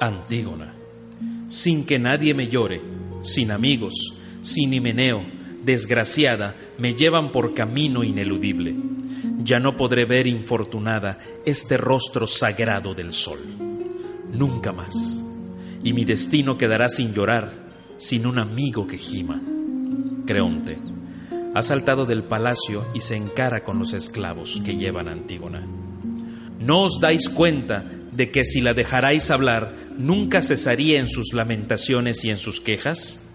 Antígona, sin que nadie me llore, sin amigos, sin Himeneo, desgraciada, me llevan por camino ineludible. Ya no podré ver infortunada este rostro sagrado del sol. Nunca más. Y mi destino quedará sin llorar, sin un amigo que gima. Creonte, ha saltado del palacio y se encara con los esclavos que llevan a Antígona. ¿No os dais cuenta de que si la dejarais hablar, nunca cesaría en sus lamentaciones y en sus quejas?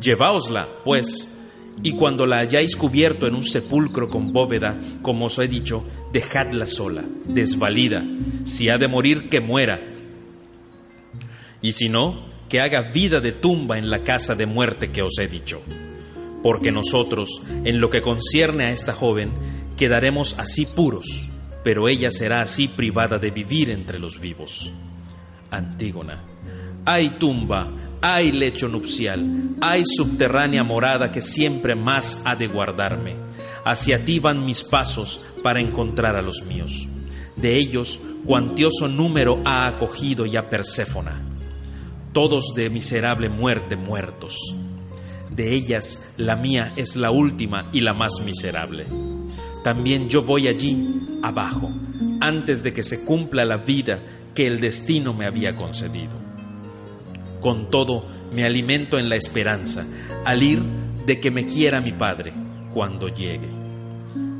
Lleváosla, pues, y cuando la hayáis cubierto en un sepulcro con bóveda, como os he dicho, dejadla sola, desvalida. Si ha de morir, que muera. Y si no, que haga vida de tumba en la casa de muerte que os he dicho. Porque nosotros, en lo que concierne a esta joven, quedaremos así puros, pero ella será así privada de vivir entre los vivos. Antígona, hay tumba, hay lecho nupcial, hay subterránea morada que siempre más ha de guardarme. Hacia ti van mis pasos para encontrar a los míos. De ellos, cuantioso número ha acogido ya Perséfona, todos de miserable muerte muertos. De ellas, la mía es la última y la más miserable. También yo voy allí, abajo, antes de que se cumpla la vida que el destino me había concedido. Con todo, me alimento en la esperanza, al ir de que me quiera mi Padre cuando llegue.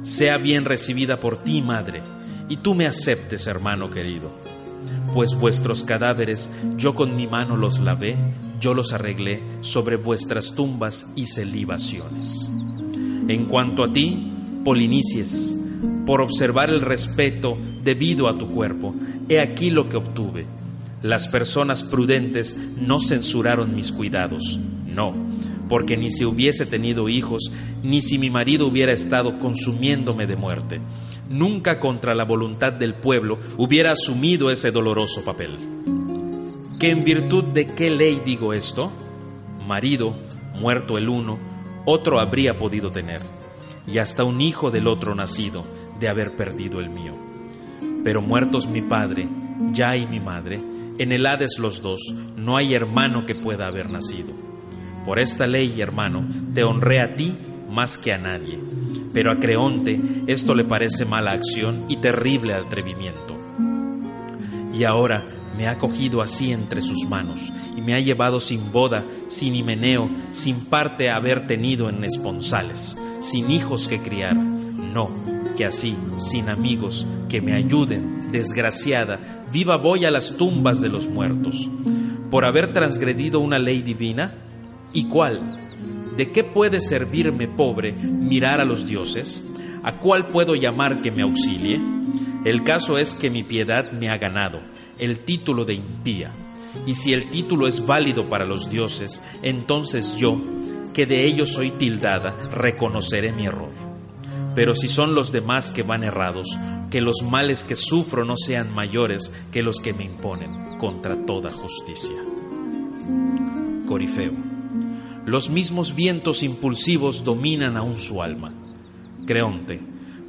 Sea bien recibida por ti, Madre, y tú me aceptes, hermano querido. Pues vuestros cadáveres yo con mi mano los lavé, yo los arreglé sobre vuestras tumbas y celibaciones. En cuanto a ti, Polinices, por observar el respeto debido a tu cuerpo, he aquí lo que obtuve las personas prudentes no censuraron mis cuidados, no, porque ni si hubiese tenido hijos, ni si mi marido hubiera estado consumiéndome de muerte, nunca contra la voluntad del pueblo hubiera asumido ese doloroso papel. ¿Que en virtud de qué ley digo esto? Marido, muerto el uno, otro habría podido tener, y hasta un hijo del otro nacido de haber perdido el mío. Pero muertos mi padre, ya y mi madre, en el Hades los dos, no hay hermano que pueda haber nacido. Por esta ley, hermano, te honré a ti más que a nadie. Pero a Creonte esto le parece mala acción y terrible atrevimiento. Y ahora me ha cogido así entre sus manos y me ha llevado sin boda, sin himeneo, sin parte a haber tenido en esponsales, sin hijos que criar. No, que así, sin amigos que me ayuden, desgraciada, viva voy a las tumbas de los muertos, por haber transgredido una ley divina? ¿Y cuál? ¿De qué puede servirme, pobre, mirar a los dioses? ¿A cuál puedo llamar que me auxilie? El caso es que mi piedad me ha ganado el título de impía, y si el título es válido para los dioses, entonces yo, que de ellos soy tildada, reconoceré mi error. Pero si son los demás que van errados, que los males que sufro no sean mayores que los que me imponen contra toda justicia. Corifeo. Los mismos vientos impulsivos dominan aún su alma. Creonte.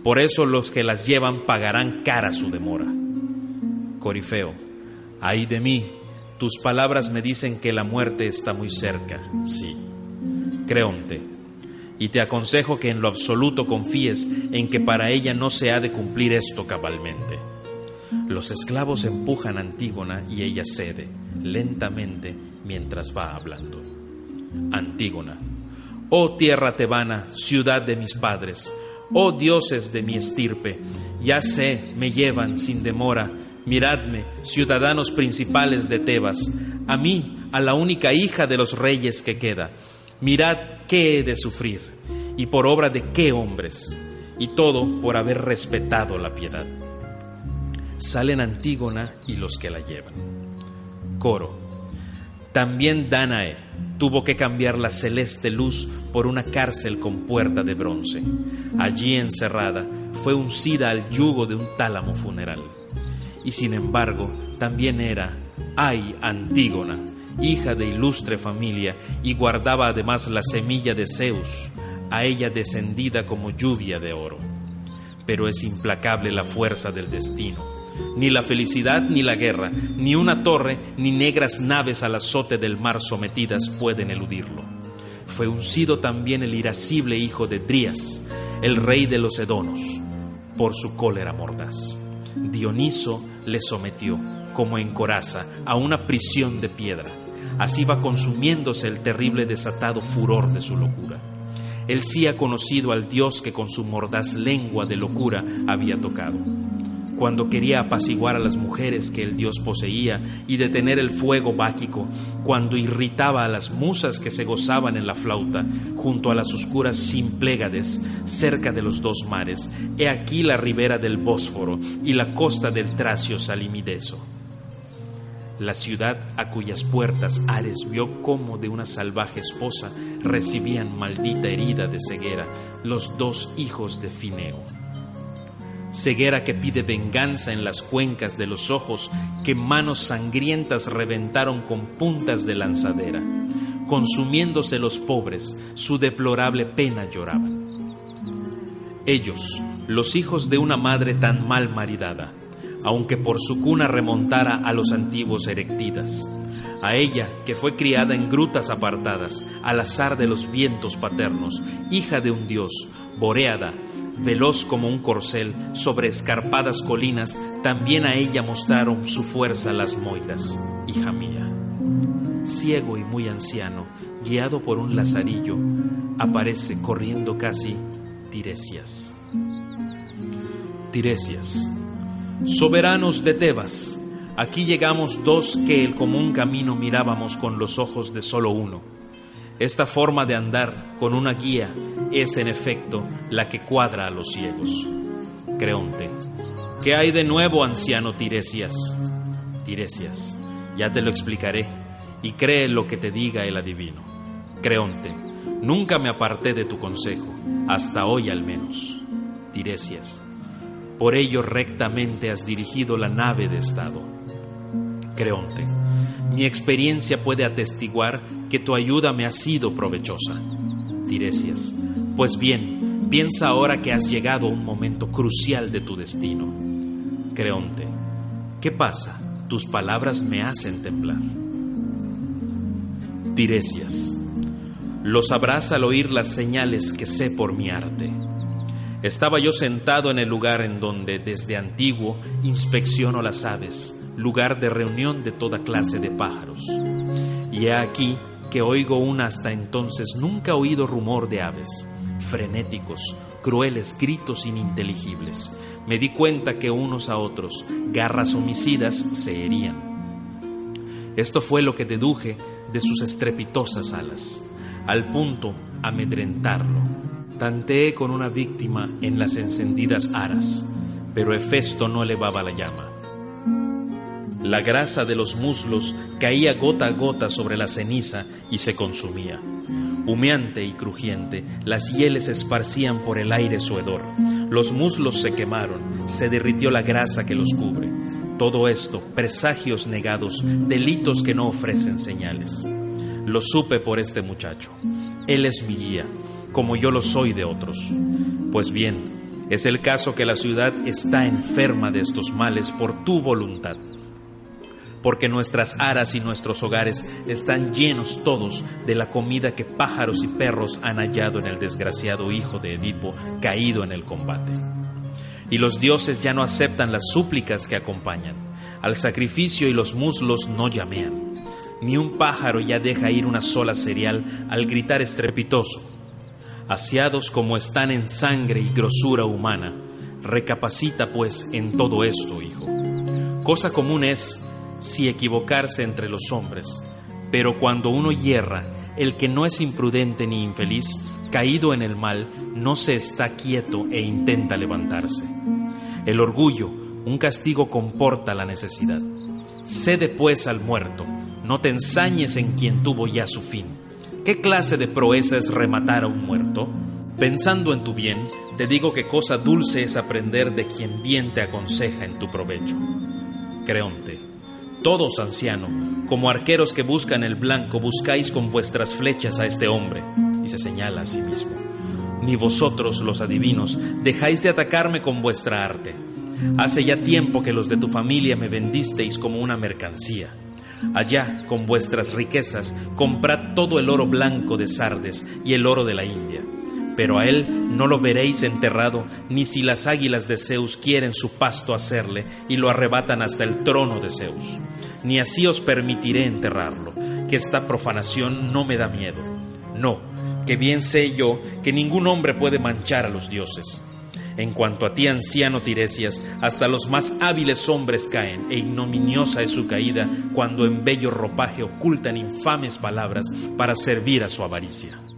Por eso los que las llevan pagarán cara su demora. Corifeo. Ay de mí, tus palabras me dicen que la muerte está muy cerca, sí. Creonte y te aconsejo que en lo absoluto confíes en que para ella no se ha de cumplir esto cabalmente. Los esclavos empujan a Antígona y ella cede, lentamente, mientras va hablando. Antígona, oh tierra tebana, ciudad de mis padres, oh dioses de mi estirpe, ya sé, me llevan sin demora, miradme, ciudadanos principales de Tebas, a mí, a la única hija de los reyes que queda, Mirad qué he de sufrir, y por obra de qué hombres, y todo por haber respetado la piedad. Salen Antígona y los que la llevan. Coro. También Danae tuvo que cambiar la celeste luz por una cárcel con puerta de bronce. Allí encerrada fue uncida al yugo de un tálamo funeral. Y sin embargo, también era, ay, Antígona, hija de ilustre familia, y guardaba además la semilla de Zeus, a ella descendida como lluvia de oro. Pero es implacable la fuerza del destino, Ni la felicidad ni la guerra, ni una torre, ni negras naves al azote del mar sometidas pueden eludirlo. Fue uncido también el irascible hijo de Drías, el rey de los Edonos, por su cólera mordaz. Dioniso le sometió, como en coraza, a una prisión de piedra. Así va consumiéndose el terrible desatado furor de su locura. Él sí ha conocido al Dios que con su mordaz lengua de locura había tocado cuando quería apaciguar a las mujeres que el dios poseía y detener el fuego báquico, cuando irritaba a las musas que se gozaban en la flauta junto a las oscuras Simplegades cerca de los dos mares, he aquí la ribera del Bósforo y la costa del Tracio Salimideso. La ciudad a cuyas puertas Ares vio como de una salvaje esposa recibían maldita herida de ceguera los dos hijos de Fineo ceguera que pide venganza en las cuencas de los ojos que manos sangrientas reventaron con puntas de lanzadera. Consumiéndose los pobres, su deplorable pena lloraban. Ellos, los hijos de una madre tan mal maridada, aunque por su cuna remontara a los antiguos erectidas, a ella que fue criada en grutas apartadas, al azar de los vientos paternos, hija de un dios, boreada, veloz como un corcel sobre escarpadas colinas, también a ella mostraron su fuerza las moiras, hija mía. Ciego y muy anciano, guiado por un lazarillo, aparece corriendo casi Tiresias. Tiresias, soberanos de Tebas, aquí llegamos dos que el común camino mirábamos con los ojos de solo uno esta forma de andar con una guía es en efecto la que cuadra a los ciegos. Creonte. ¿Qué hay de nuevo, anciano Tiresias? Tiresias, ya te lo explicaré, y cree lo que te diga el adivino. Creonte, nunca me aparté de tu consejo, hasta hoy al menos. Tiresias, por ello rectamente has dirigido la nave de Estado. Creonte, mi experiencia puede atestiguar que tu ayuda me ha sido provechosa. Tiresias, pues bien, piensa ahora que has llegado a un momento crucial de tu destino. Creonte, ¿qué pasa? Tus palabras me hacen temblar. Tiresias, lo sabrás al oír las señales que sé por mi arte. Estaba yo sentado en el lugar en donde desde antiguo inspecciono las aves lugar de reunión de toda clase de pájaros. Y he aquí que oigo un hasta entonces nunca oído rumor de aves, frenéticos, crueles gritos ininteligibles. Me di cuenta que unos a otros, garras homicidas, se herían. Esto fue lo que deduje de sus estrepitosas alas, al punto amedrentarlo. Tanteé con una víctima en las encendidas aras, pero Hefesto no elevaba la llama. La grasa de los muslos caía gota a gota sobre la ceniza y se consumía. Humeante y crujiente, las hieles esparcían por el aire su hedor. Los muslos se quemaron, se derritió la grasa que los cubre. Todo esto, presagios negados, delitos que no ofrecen señales. Lo supe por este muchacho. Él es mi guía, como yo lo soy de otros. Pues bien, es el caso que la ciudad está enferma de estos males por tu voluntad porque nuestras aras y nuestros hogares están llenos todos de la comida que pájaros y perros han hallado en el desgraciado hijo de Edipo caído en el combate. Y los dioses ya no aceptan las súplicas que acompañan, al sacrificio y los muslos no llamean, ni un pájaro ya deja ir una sola cereal al gritar estrepitoso. Asiados como están en sangre y grosura humana, recapacita pues en todo esto, hijo. Cosa común es si equivocarse entre los hombres, pero cuando uno hierra, el que no es imprudente ni infeliz, caído en el mal, no se está quieto e intenta levantarse. El orgullo, un castigo comporta la necesidad. Cede pues al muerto, no te ensañes en quien tuvo ya su fin. ¿Qué clase de proeza es rematar a un muerto? Pensando en tu bien, te digo que cosa dulce es aprender de quien bien te aconseja en tu provecho. Creonte todos, anciano, como arqueros que buscan el blanco, buscáis con vuestras flechas a este hombre. Y se señala a sí mismo. Ni vosotros, los adivinos, dejáis de atacarme con vuestra arte. Hace ya tiempo que los de tu familia me vendisteis como una mercancía. Allá, con vuestras riquezas, comprad todo el oro blanco de Sardes y el oro de la India. Pero a él no lo veréis enterrado, ni si las águilas de Zeus quieren su pasto hacerle y lo arrebatan hasta el trono de Zeus. Ni así os permitiré enterrarlo, que esta profanación no me da miedo. No, que bien sé yo que ningún hombre puede manchar a los dioses. En cuanto a ti, anciano Tiresias, hasta los más hábiles hombres caen, e ignominiosa es su caída cuando en bello ropaje ocultan infames palabras para servir a su avaricia.